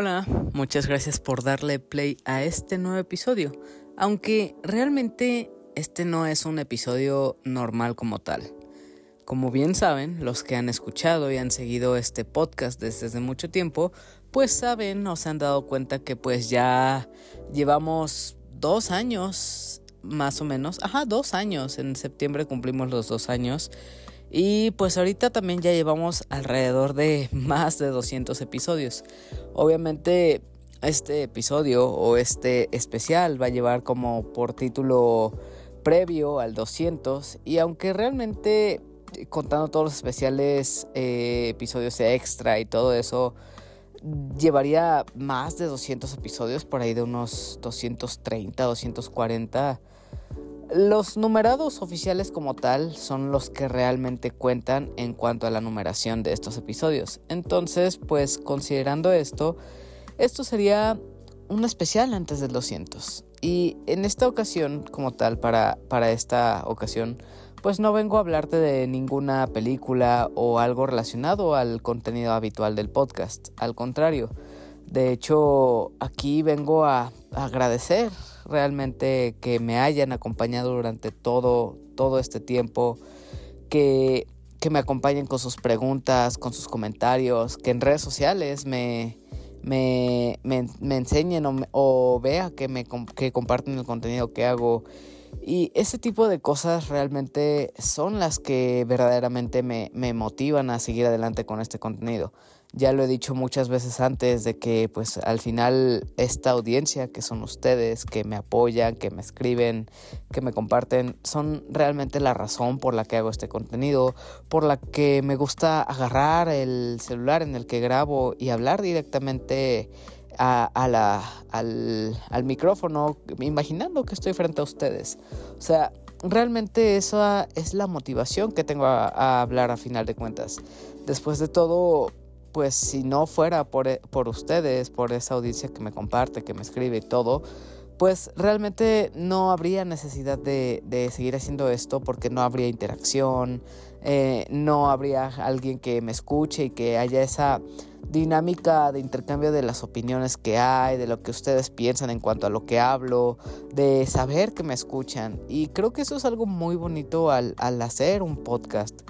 Hola, muchas gracias por darle play a este nuevo episodio, aunque realmente este no es un episodio normal como tal. Como bien saben, los que han escuchado y han seguido este podcast desde, mucho tiempo, pues saben o se han dado cuenta que pues ya llevamos dos años, más o menos, ajá, dos años, en septiembre cumplimos los dos años y pues ahorita también ya llevamos alrededor de más de 200 episodios. Obviamente este episodio o este especial va a llevar como por título previo al 200 y aunque realmente contando todos los especiales, eh, episodios extra y todo eso, llevaría más de 200 episodios, por ahí de unos 230, 240 los numerados oficiales como tal son los que realmente cuentan en cuanto a la numeración de estos episodios. Entonces, pues considerando esto, esto sería un especial antes del 200. Y en esta ocasión, como tal, para, para esta ocasión, pues no vengo a hablarte de ninguna película o algo relacionado al contenido habitual del podcast. Al contrario, de hecho, aquí vengo a agradecer realmente que me hayan acompañado durante todo, todo este tiempo, que, que me acompañen con sus preguntas, con sus comentarios, que en redes sociales me, me, me, enseñen o, o, vea que, me, que comparten el contenido que hago. Y ese tipo de cosas realmente son las que verdaderamente me, me motivan a seguir adelante con este contenido. Ya lo he dicho muchas veces antes de que pues al final esta audiencia que son ustedes, que me apoyan, que me escriben, que me comparten, son realmente la razón por la que hago este contenido, por la que me gusta agarrar el celular en el que grabo y hablar directamente a, la, al, al micrófono, imaginando que estoy frente a ustedes. O sea, realmente esa es la motivación que tengo a, a, hablar a final de cuentas. Después de todo, pues si no fuera por, e, por ustedes, por esa audiencia que me comparte, que me escribe y todo, pues realmente no habría necesidad de, de, seguir haciendo esto porque no habría interacción, eh, no habría alguien que me escuche y que haya esa dinámica de intercambio de las opiniones que hay, de lo que ustedes piensan en cuanto a lo que hablo, de saber que me escuchan. Y creo que eso es algo muy bonito al, al hacer un podcast,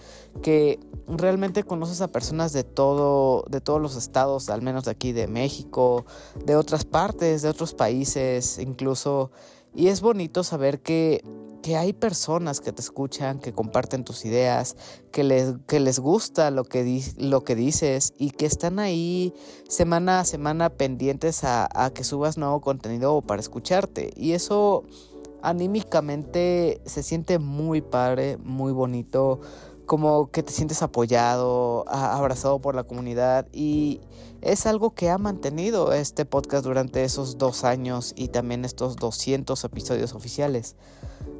que realmente conoces a personas de todo, de todos los estados, al menos de aquí de México, de otras partes, de otros países, incluso. Y es bonito saber que, que hay personas que te escuchan, que comparten tus ideas, que les, que les gusta lo que, lo que dices y que están ahí semana a semana pendientes a, a que subas nuevo contenido para escucharte. Y eso anímicamente se siente muy padre, muy bonito como que te sientes apoyado, abrazado por la comunidad y es algo que ha mantenido este podcast durante esos dos años y también estos 200 episodios oficiales.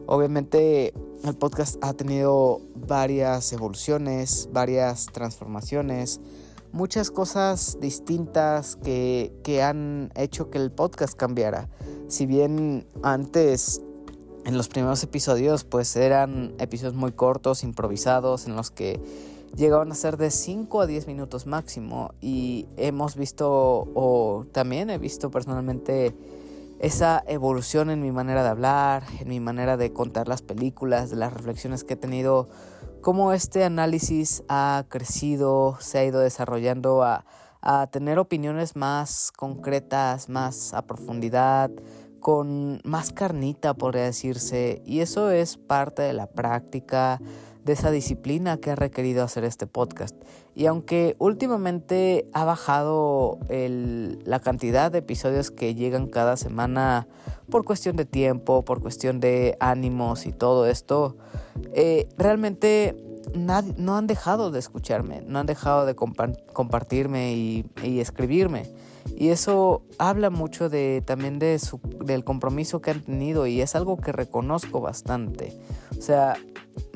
Obviamente el podcast ha tenido varias evoluciones, varias transformaciones, muchas cosas distintas que, que han hecho que el podcast cambiara. Si bien antes en los primeros episodios pues eran episodios muy cortos, improvisados, en los que llegaban a ser de 5 a 10 minutos máximo. Y hemos visto o también he visto personalmente esa evolución en mi manera de hablar, en mi manera de contar las películas, de las reflexiones que he tenido, cómo este análisis ha crecido, se ha ido desarrollando a, a tener opiniones más concretas, más a profundidad, con más carnita, podría decirse, y eso es parte de la práctica, de esa disciplina que ha requerido hacer este podcast. Y aunque últimamente ha bajado la cantidad de episodios que llegan cada semana por cuestión de tiempo, por cuestión de ánimos y todo esto, eh, realmente no han dejado de escucharme, no han dejado de compartirme y, escribirme. Y eso habla mucho de, también de su, del compromiso que han tenido y es algo que reconozco bastante. O sea,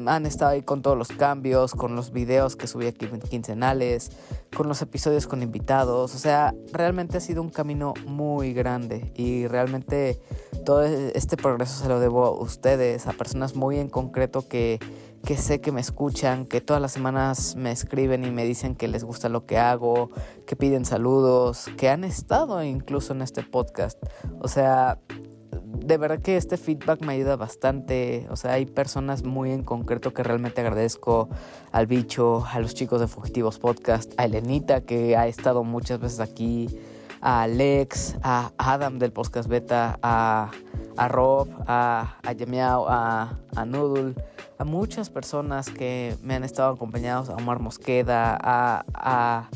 han estado ahí con todos los cambios, con los videos que subí aquí quincenales, con los episodios con invitados. O sea, realmente ha sido un camino muy grande y realmente todo este progreso se lo debo a ustedes, a personas muy en concreto que que sé que me escuchan, que todas las semanas me escriben y me dicen que les gusta lo que hago, que piden saludos, que han estado incluso en este podcast. O sea, de verdad que este feedback me ayuda bastante. O sea, hay personas muy en concreto que realmente agradezco al bicho, a los chicos de Fugitivos Podcast, a Elenita que ha estado muchas veces aquí, a Alex, a Adam del Podcast Beta, a, a Rob, a, a Yamiao, a, a Noodle a muchas personas que me han estado acompañados, a Omar Mosqueda, a, a,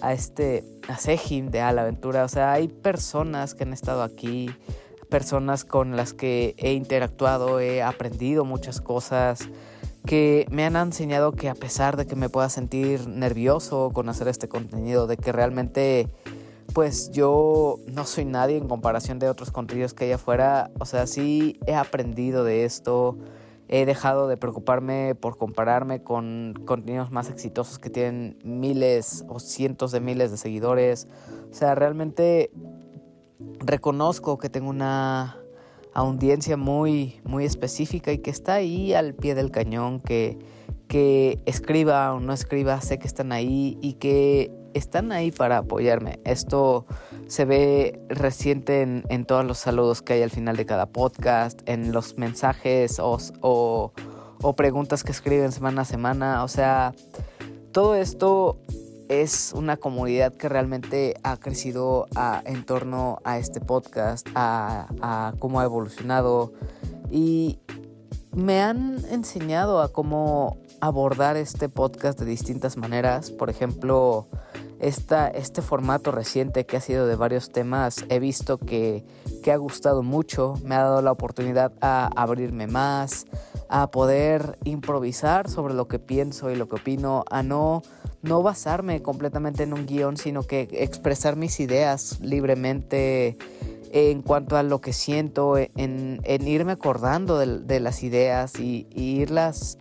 a este, a Sejin de A Aventura. O sea, hay personas que han estado aquí, personas con las que he interactuado, he aprendido muchas cosas que me han enseñado que a pesar de que me pueda sentir nervioso con hacer este contenido, de que realmente pues yo no soy nadie en comparación de otros contenidos que hay afuera, o sea, sí he aprendido de esto, He dejado de preocuparme por compararme con contenidos más exitosos que tienen miles o cientos de miles de seguidores. O sea, realmente reconozco que tengo una audiencia muy, muy específica y que está ahí al pie del cañón, que, que escriba o no escriba, sé que están ahí y que están ahí para apoyarme. Esto se ve reciente en, todos los saludos que hay al final de cada podcast, en los mensajes o, o, preguntas que escriben semana a semana. O sea, todo esto es una comunidad que realmente ha crecido en torno a este podcast, a, a cómo ha evolucionado y me han enseñado a cómo abordar este podcast de distintas maneras. Por ejemplo, este formato reciente que ha sido de varios temas, he visto que, que ha gustado mucho, me ha dado la oportunidad a abrirme más, a poder improvisar sobre lo que pienso y lo que opino, a no, no basarme completamente en un guion, sino que expresar mis ideas libremente en cuanto a lo que siento, en, en irme acordando de, las ideas y, y irlas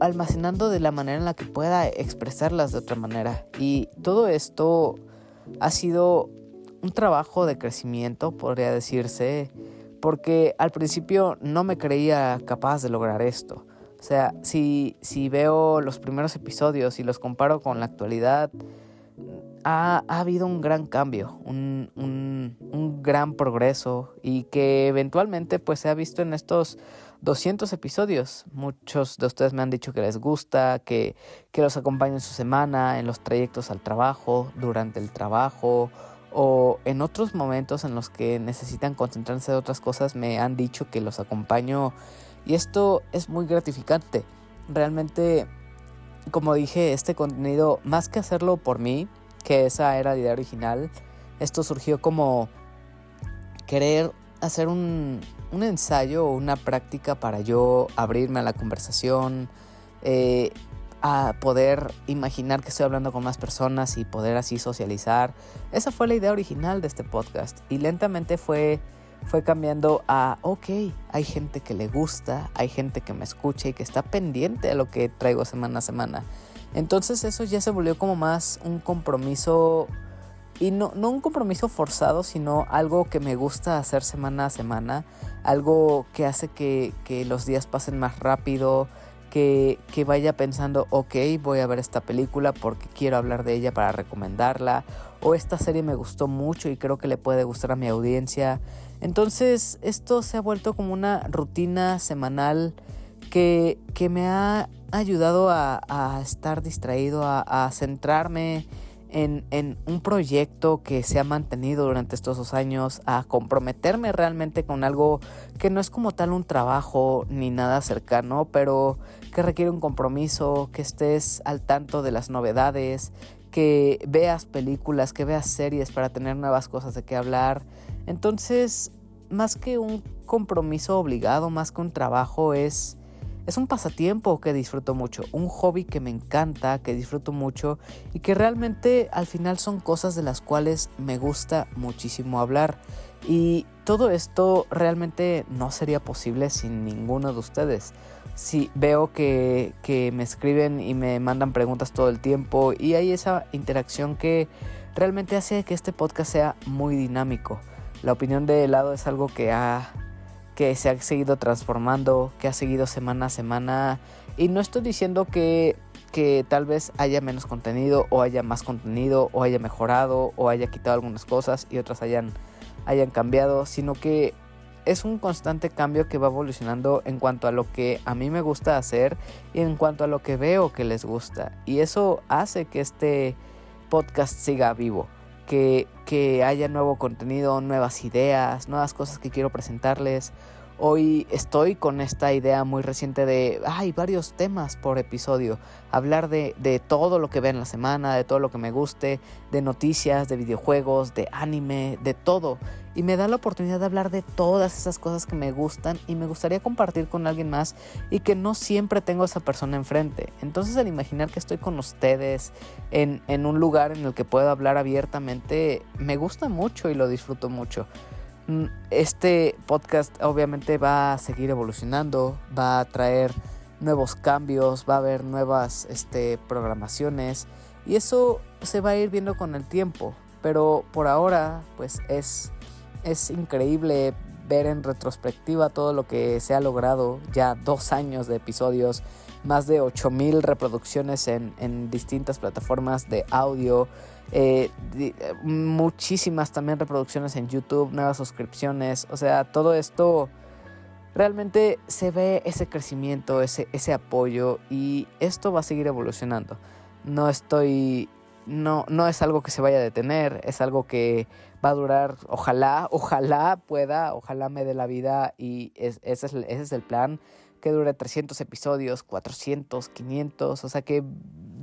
almacenando de la manera en la que pueda expresarlas de otra manera. Y todo esto ha sido un trabajo de crecimiento, podría decirse, porque al principio no me creía capaz de lograr esto. O sea, si, si veo los primeros episodios y los comparo con la actualidad, ha, habido un gran cambio, un, un, un gran progreso y que eventualmente pues se ha visto en estos 200 episodios. Muchos de ustedes me han dicho que les gusta, que, que los acompaño en su semana, en los trayectos al trabajo, durante el trabajo o en otros momentos en los que necesitan concentrarse en otras cosas me han dicho que los acompaño y esto es muy gratificante. Realmente, como dije, este contenido, más que hacerlo por mí, que esa era la idea original, esto surgió como querer hacer un, un ensayo o una práctica para yo abrirme a la conversación, eh, a poder imaginar que estoy hablando con más personas y poder así socializar. Esa fue la idea original de este podcast y lentamente fue, fue cambiando a, ok, hay gente que le gusta, hay gente que me escucha y que está pendiente de lo que traigo semana a semana. Entonces eso ya se volvió como más un compromiso y no, no un compromiso forzado, sino algo que me gusta hacer semana a semana, algo que hace que, los días pasen más rápido, que, que, vaya pensando, ok, voy a ver esta película porque quiero hablar de ella para recomendarla, o esta serie me gustó mucho y creo que le puede gustar a mi audiencia. Entonces esto se ha vuelto como una rutina semanal que, que me ha ayudado a, a estar distraído, a centrarme en, un proyecto que se ha mantenido durante estos dos años, a comprometerme realmente con algo que no es como tal un trabajo ni nada cercano, pero que requiere un compromiso, que estés al tanto de las novedades, que veas películas, que veas series para tener nuevas cosas de qué hablar. Entonces, más que un compromiso obligado, más que un trabajo, es es un pasatiempo que disfruto mucho, un hobby que me encanta, que disfruto mucho y que realmente al final son cosas de las cuales me gusta muchísimo hablar. Y todo esto realmente no sería posible sin ninguno de ustedes. Si veo que, que me escriben y me mandan preguntas todo el tiempo y hay esa interacción que realmente hace que este podcast sea muy dinámico. La opinión de helado es algo que ha que se ha seguido transformando, que ha seguido semana a semana Y no estoy diciendo que, que tal vez haya menos contenido o haya más contenido o haya mejorado o haya quitado algunas cosas y otras hayan, hayan cambiado, sino que es un constante cambio que va evolucionando en cuanto a lo que a mí me gusta hacer y en cuanto a lo que veo que les gusta. Y eso hace que este podcast siga vivo, que, que haya nuevo contenido, nuevas ideas, nuevas cosas que quiero presentarles. Hoy estoy con esta idea muy reciente de, hay varios temas por episodio, hablar de, de, todo lo que ve en la semana, de todo lo que me guste, de noticias, de videojuegos, de anime, de todo. Y me da la oportunidad de hablar de todas esas cosas que me gustan y me gustaría compartir con alguien más y que no siempre tengo a esa persona enfrente. Entonces al imaginar que estoy con ustedes en, en un lugar en el que puedo hablar abiertamente, me gusta mucho y lo disfruto mucho. Mm, este podcast obviamente va a seguir evolucionando, va a traer nuevos cambios, va a haber nuevas este, programaciones y eso se va a ir viendo con el tiempo. Pero por ahora, pues es, increíble ver en retrospectiva todo lo que se ha logrado, ya dos años de episodios, más de 8000 reproducciones en distintas plataformas de audio, eh, muchísimas también reproducciones en YouTube, nuevas suscripciones, o sea, todo esto realmente se ve ese crecimiento, ese, ese apoyo y esto va a seguir evolucionando. No estoy, no, no es algo que se vaya a detener, es algo que va a durar, ojalá, ojalá pueda, ojalá me dé la vida y ese, es, ese es el plan, que dure 300 episodios, 400, 500, o sea que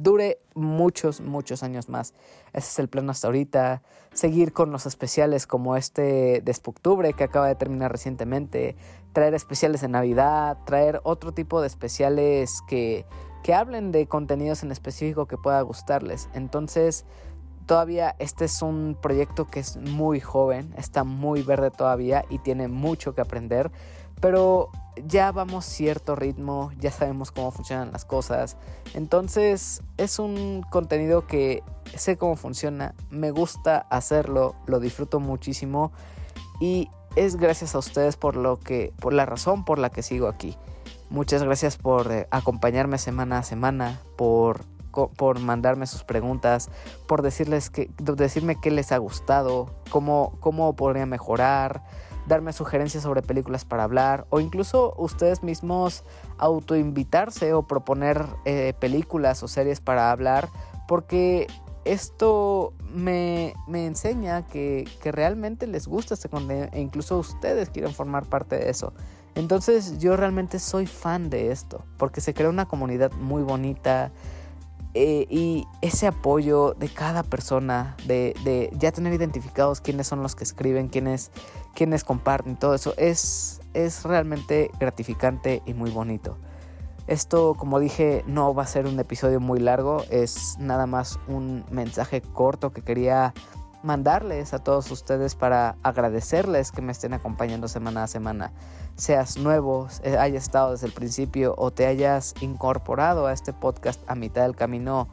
dure muchos, muchos años más. Ese es el plan hasta ahorita. Seguir con los especiales como este de octubre que acaba de terminar recientemente. Traer especiales de Navidad. Traer otro tipo de especiales que, que hablen de contenidos en específico que pueda gustarles. Entonces, todavía este es un proyecto que es muy joven. Está muy verde todavía y tiene mucho que aprender. Pero ya vamos cierto ritmo, ya sabemos cómo funcionan las cosas. Entonces es un contenido que sé cómo funciona, me gusta hacerlo, lo disfruto muchísimo y es gracias a ustedes por lo que por la razón por la que sigo aquí. Muchas gracias por eh, acompañarme semana a semana, por por mandarme sus preguntas, por decirles que decirme qué les ha gustado, cómo cómo podría mejorar darme sugerencias sobre películas para hablar o incluso ustedes mismos autoinvitarse o proponer eh, películas o series para hablar porque esto me, me enseña que, que, realmente les gusta este contenido e incluso ustedes quieren formar parte de eso. Entonces yo realmente soy fan de esto porque se crea una comunidad muy bonita, eh, y ese apoyo de cada persona, de, de, ya tener identificados quiénes son los que escriben, quiénes, quiénes comparten, todo eso, es, es realmente gratificante y muy bonito. Esto, como dije, no va a ser un episodio muy largo, es nada más un mensaje corto que quería mandarles a todos ustedes para agradecerles que me estén acompañando semana a semana. Seas nuevo, eh, hayas estado desde el principio o te hayas incorporado a este podcast a mitad del camino,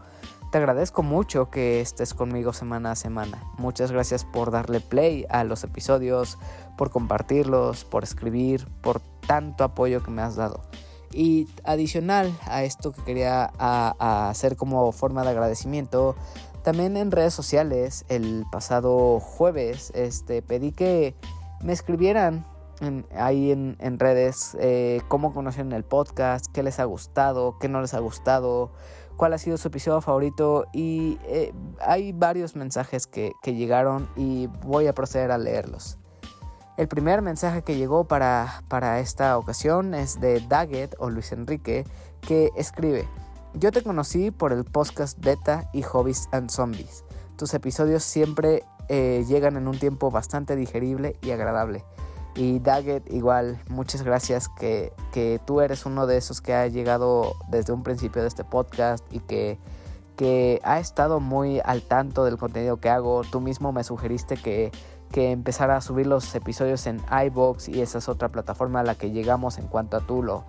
te agradezco mucho que estés conmigo semana a semana. Muchas gracias por darle play a los episodios, por compartirlos, por escribir, por tanto apoyo que me has dado. Y adicional a esto que quería hacer como forma de agradecimiento, también en redes sociales, el pasado jueves, este, pedí que me escribieran ahí en, redes eh, cómo conocieron el podcast, qué les ha gustado, qué no les ha gustado, cuál ha sido su episodio favorito y eh, hay varios mensajes que, que, llegaron y voy a proceder a leerlos. El primer mensaje que llegó para, para esta ocasión es de Daggett o Luis Enrique que escribe yo te conocí por el podcast Beta y Hobbies and Zombies. Tus episodios siempre eh, llegan en un tiempo bastante digerible y agradable. Y Daggett, igual, muchas gracias que, que, tú eres uno de esos que ha llegado desde un principio de este podcast y que, que ha estado muy al tanto del contenido que hago. Tú mismo me sugeriste que, que empezara a subir los episodios en iBox y esa es otra plataforma a la que llegamos en cuanto a tú lo,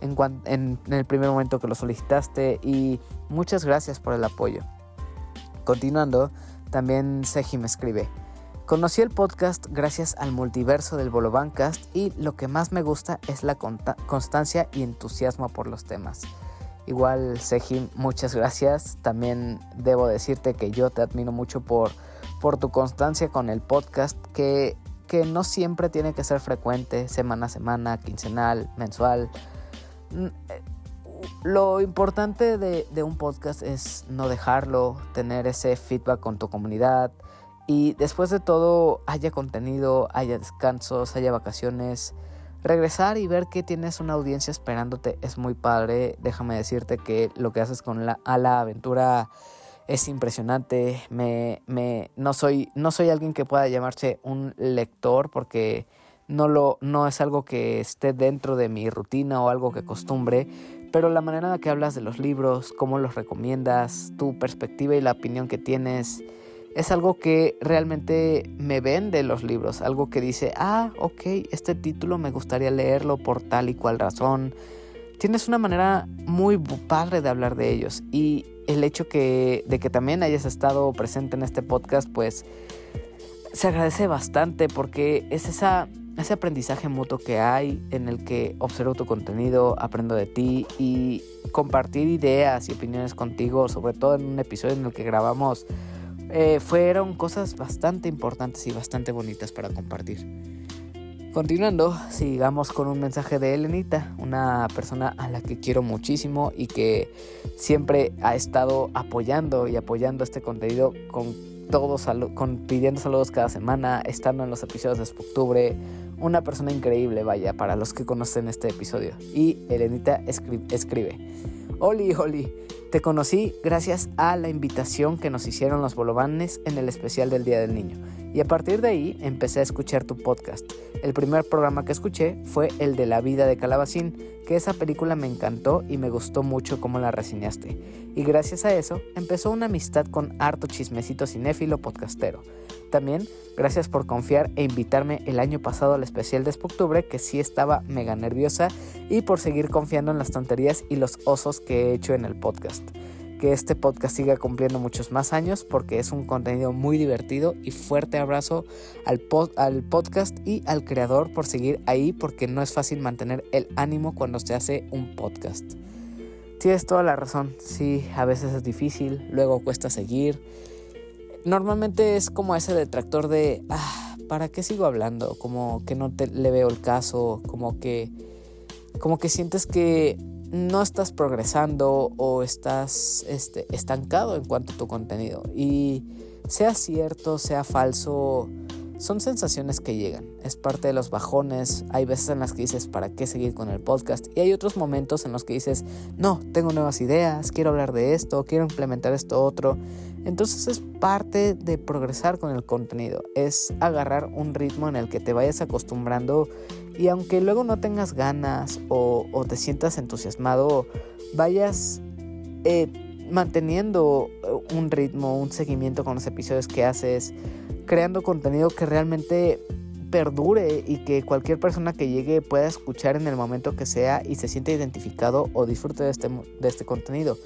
en, el primer momento que lo solicitaste y muchas gracias por el apoyo. Continuando, también Seji me escribe. Conocí el podcast gracias al multiverso del Bolovancast y lo que más me gusta es la constancia y entusiasmo por los temas. Igual, Sejim, muchas gracias. También debo decirte que yo te admiro mucho por, por tu constancia con el podcast, que, que no siempre tiene que ser frecuente, semana a semana, quincenal, mensual. Eh, lo importante de, un podcast es no dejarlo, tener ese feedback con tu comunidad y después de todo haya contenido, haya descansos, haya vacaciones regresar y ver que tienes una audiencia esperándote es muy padre. Déjame decirte que lo que haces con la, la aventura es impresionante. Me, me, no, soy, no soy alguien que pueda llamarse un lector porque no, lo, no es algo que esté dentro de mi rutina o algo que costumbre. Pero la manera en que hablas de los libros, cómo los recomiendas, tu perspectiva y la opinión que tienes, es algo que realmente me vende los libros, algo que dice, ah, ok, este título me gustaría leerlo por tal y cual razón. Tienes una manera muy padre de hablar de ellos y el hecho que, de que también hayas estado presente en este podcast, pues se agradece bastante porque es esa, ese aprendizaje mutuo que hay en el que observo tu contenido, aprendo de ti y compartir ideas y opiniones contigo, sobre todo en un episodio en el que grabamos eh, fueron cosas bastante importantes y bastante bonitas para compartir. Continuando, sigamos con un mensaje de Elenita, una persona a la que quiero muchísimo y que siempre ha estado apoyando y apoyando este contenido con todos, con pidiendo saludos cada semana, estando en los episodios de octubre. Una persona increíble, vaya, para los que conocen este episodio. Y Elenita escribe, Oli, Oli, te conocí gracias a la invitación que nos hicieron los bolovanes en el especial del Día del Niño. Y a partir de ahí empecé a escuchar tu podcast. El primer programa que escuché fue el de La vida de Calabacín, que esa película me encantó y me gustó mucho cómo la reseñaste. Y gracias a eso empezó una amistad con harto chismecito cinéfilo podcastero. También gracias por confiar e invitarme el año pasado al especial de Octubre, que sí estaba mega nerviosa, y por seguir confiando en las tonterías y los osos que he hecho en el podcast. Que este podcast siga cumpliendo muchos más años porque es un contenido muy divertido y fuerte abrazo al, al podcast y al creador por seguir ahí porque no es fácil mantener el ánimo cuando se hace un podcast. Tienes toda la razón, sí, a veces es difícil, luego cuesta seguir normalmente es como ese detractor de, ah, ¿para qué sigo hablando? Como que no te, le veo el caso, como que, como que sientes que no estás progresando o estás este, estancado en cuanto a tu contenido. Y sea cierto, sea falso, son sensaciones que llegan. Es parte de los bajones. Hay veces en las que dices, ¿para qué seguir con el podcast? Y hay otros momentos en los que dices, no, tengo nuevas ideas, quiero hablar de esto, quiero implementar esto otro. Entonces es parte de progresar con el contenido, es agarrar un ritmo en el que te vayas acostumbrando y aunque luego no tengas ganas o, te sientas entusiasmado, vayas eh, manteniendo un ritmo, un seguimiento con los episodios que haces, creando contenido que realmente perdure y que cualquier persona que llegue pueda escuchar en el momento que sea y se sienta identificado o disfrute de este, de este contenido.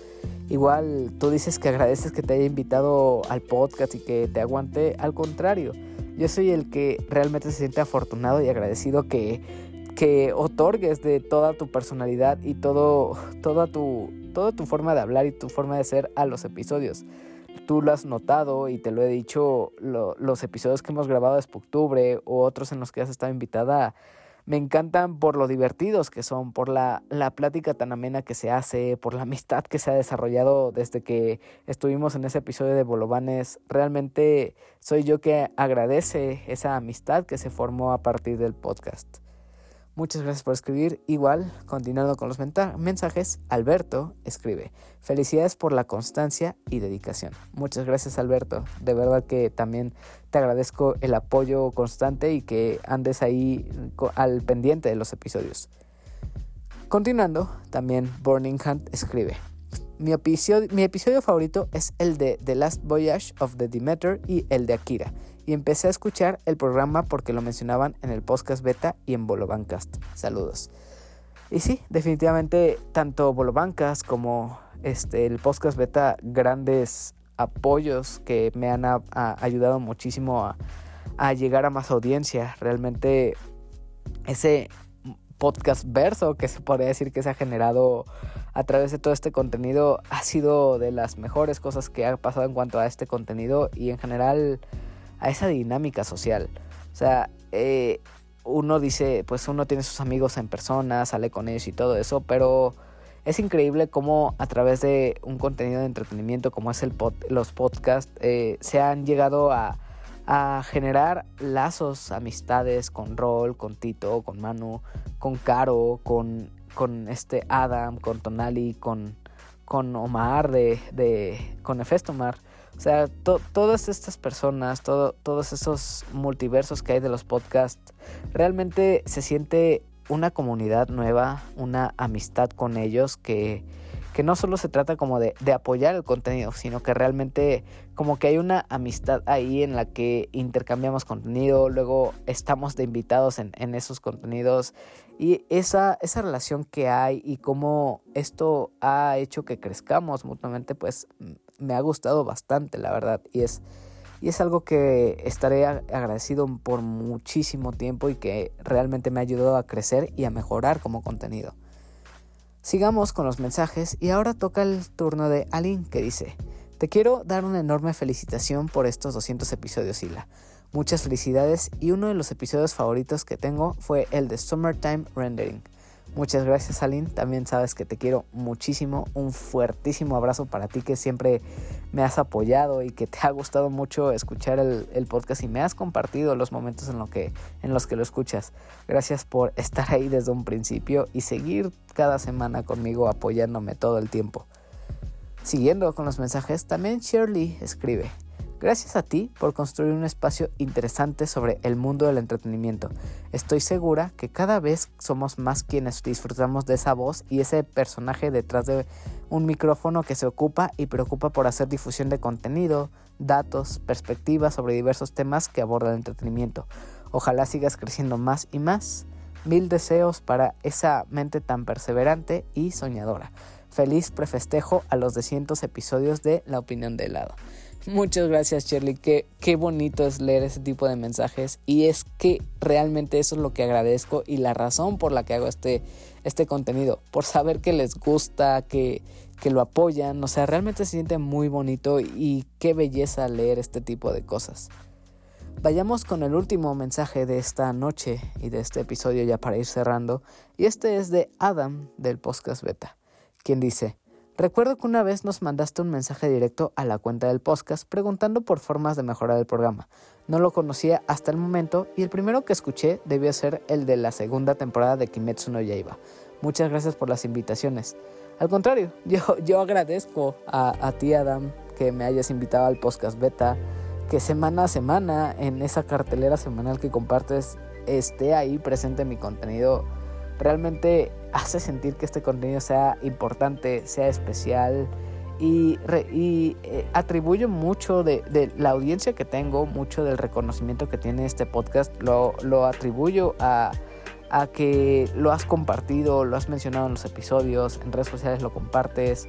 Igual tú dices que agradeces que te haya invitado al podcast y que te aguante. Al contrario, yo soy el que realmente se siente afortunado y agradecido que, que otorgues de toda tu personalidad y todo, toda, tu, toda tu forma de hablar y tu forma de ser a los episodios. Tú lo has notado y te lo he dicho, los episodios que hemos grabado de octubre o otros en los que has estado invitada me encantan por lo divertidos que son, por la, la plática tan amena que se hace, por la amistad que se ha desarrollado desde que estuvimos en ese episodio de Bolovanes. Realmente soy yo que agradece esa amistad que se formó a partir del podcast. Muchas gracias por escribir. Igual, continuando con los mensajes, Alberto escribe, felicidades por la constancia y dedicación. Muchas gracias Alberto. De verdad que también te agradezco el apoyo constante y que andes ahí al pendiente de los episodios. Continuando, también Burning Hunt escribe, mi episodio, mi episodio favorito es el de The Last Voyage of the Demeter y el de Akira y empecé a escuchar el programa porque lo mencionaban en el podcast beta y en Bolovancast. Saludos. Y sí, definitivamente tanto Bolovancast como este, el podcast beta, grandes apoyos que me han ayudado muchísimo a llegar a más audiencia. Realmente ese podcast verso que se podría decir que se ha generado a través de todo este contenido ha sido de las mejores cosas que ha pasado en cuanto a este contenido y en general a esa dinámica social. O sea, eh, uno dice, pues uno tiene sus amigos en persona, sale con ellos y todo eso, pero es increíble cómo a través de un contenido de entretenimiento como es el los podcasts eh, se han llegado a, a, generar lazos, amistades con Rol, con Tito, con Manu, con Caro, con, con este Adam, con Tonali, con, con Omar de, de con Efestomar. O sea, todas estas personas, todos esos multiversos que hay de los podcasts, realmente se siente una comunidad nueva, una amistad con ellos que, que no solo se trata como de, de, apoyar el contenido, sino que realmente como que hay una amistad ahí en la que intercambiamos contenido, luego estamos de invitados en, en esos contenidos y esa, esa relación que hay y cómo esto ha hecho que crezcamos mutuamente, pues me ha gustado bastante, la verdad. Y es, y es algo que estaré agradecido por muchísimo tiempo y que realmente me ha ayudado a crecer y a mejorar como contenido. Sigamos con los mensajes y ahora toca el turno de Aline que dice, te quiero dar una enorme felicitación por estos 200 episodios, Hila. Muchas felicidades y uno de los episodios favoritos que tengo fue el de Summertime Rendering. Muchas gracias Aline, también sabes que te quiero muchísimo, un fuertísimo abrazo para ti que siempre me has apoyado y que te ha gustado mucho escuchar el, podcast y me has compartido los momentos en, lo que, en los que lo escuchas. Gracias por estar ahí desde un principio y seguir cada semana conmigo apoyándome todo el tiempo. Siguiendo con los mensajes, también Shirley escribe, Gracias a ti por construir un espacio interesante sobre el mundo del entretenimiento. Estoy segura que cada vez somos más quienes disfrutamos de esa voz y ese personaje detrás de un micrófono que se ocupa y preocupa por hacer difusión de contenido, datos, perspectivas sobre diversos temas que aborda el entretenimiento. Ojalá sigas creciendo más y más. Mil deseos para esa mente tan perseverante y soñadora. Feliz prefestejo a los 200 episodios de La opinión de helado. Muchas gracias, Shirley. Qué, qué bonito es leer ese tipo de mensajes. Y es que realmente eso es lo que agradezco y la razón por la que hago este, este contenido. Por saber que les gusta, que, que lo apoyan. O sea, realmente se siente muy bonito y qué belleza leer este tipo de cosas. Vayamos con el último mensaje de esta noche y de este episodio ya para ir cerrando. Y este es de Adam del Podcast Beta, quien dice. Recuerdo que una vez nos mandaste un mensaje directo a la cuenta del podcast preguntando por formas de mejorar el programa. No lo conocía hasta el momento y el primero que escuché debió ser el de la segunda temporada de Kimetsu no Yaiba. Muchas gracias por las invitaciones. Al contrario, yo, yo agradezco a, a ti Adam que me hayas invitado al podcast beta, que semana a semana en esa cartelera semanal que compartes esté ahí presente mi contenido realmente hace sentir que este contenido sea importante, sea especial y, eh, atribuyo mucho de, la audiencia que tengo, mucho del reconocimiento que tiene este podcast, lo, lo atribuyo a, a que lo has compartido, lo has mencionado en los episodios, en redes sociales lo compartes.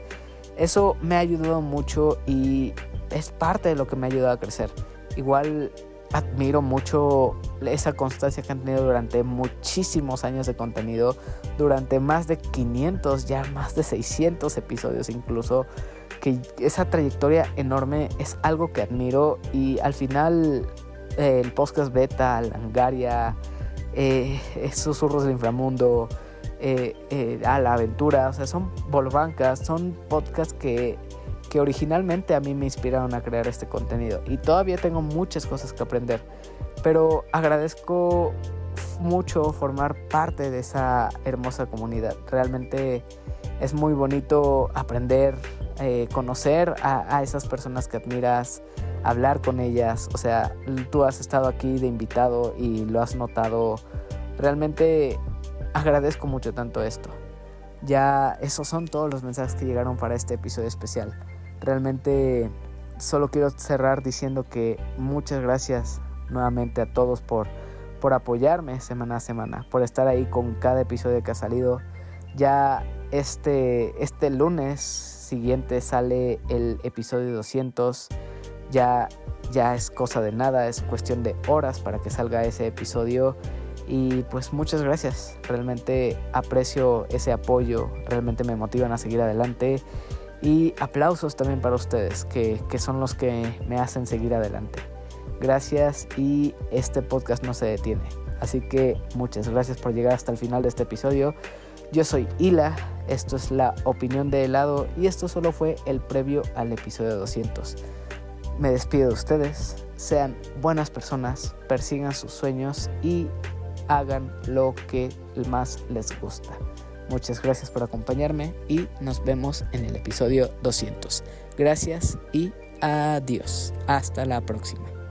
Eso me ha ayudado mucho y es parte de lo que me ha ayudado a crecer. Igual admiro mucho esa constancia que han tenido durante muchísimos años de contenido, durante más de 500, ya más de 600 episodios incluso, que esa trayectoria enorme es algo que admiro y al final eh, el podcast beta, Langaria, eh, Susurros del Inframundo, eh, eh, a la aventura, o sea, son volvancas, son podcasts que que originalmente a mí me inspiraron a crear este contenido y todavía tengo muchas cosas que aprender, pero agradezco mucho formar parte de esa hermosa comunidad. Realmente es muy bonito aprender, eh, conocer a, a, esas personas que admiras, hablar con ellas. O sea, tú has estado aquí de invitado y lo has notado. Realmente agradezco mucho tanto esto. Ya esos son todos los mensajes que llegaron para este episodio especial. Realmente solo quiero cerrar diciendo que muchas gracias nuevamente a todos por, por apoyarme semana a semana, por estar ahí con cada episodio que ha salido. Ya este, este lunes siguiente sale el episodio 200. Ya, ya es cosa de nada, es cuestión de horas para que salga ese episodio. Y pues muchas gracias, realmente aprecio ese apoyo, realmente me motivan a seguir adelante. Y aplausos también para ustedes, que, que son los que me hacen seguir adelante. Gracias y este podcast no se detiene. Así que muchas gracias por llegar hasta el final de este episodio. Yo soy Hila, esto es la opinión de helado y esto solo fue el previo al episodio 200. Me despido de ustedes, sean buenas personas, persigan sus sueños y hagan lo que más les gusta. Muchas gracias por acompañarme y nos vemos en el episodio 200. Gracias y adiós. Hasta la próxima.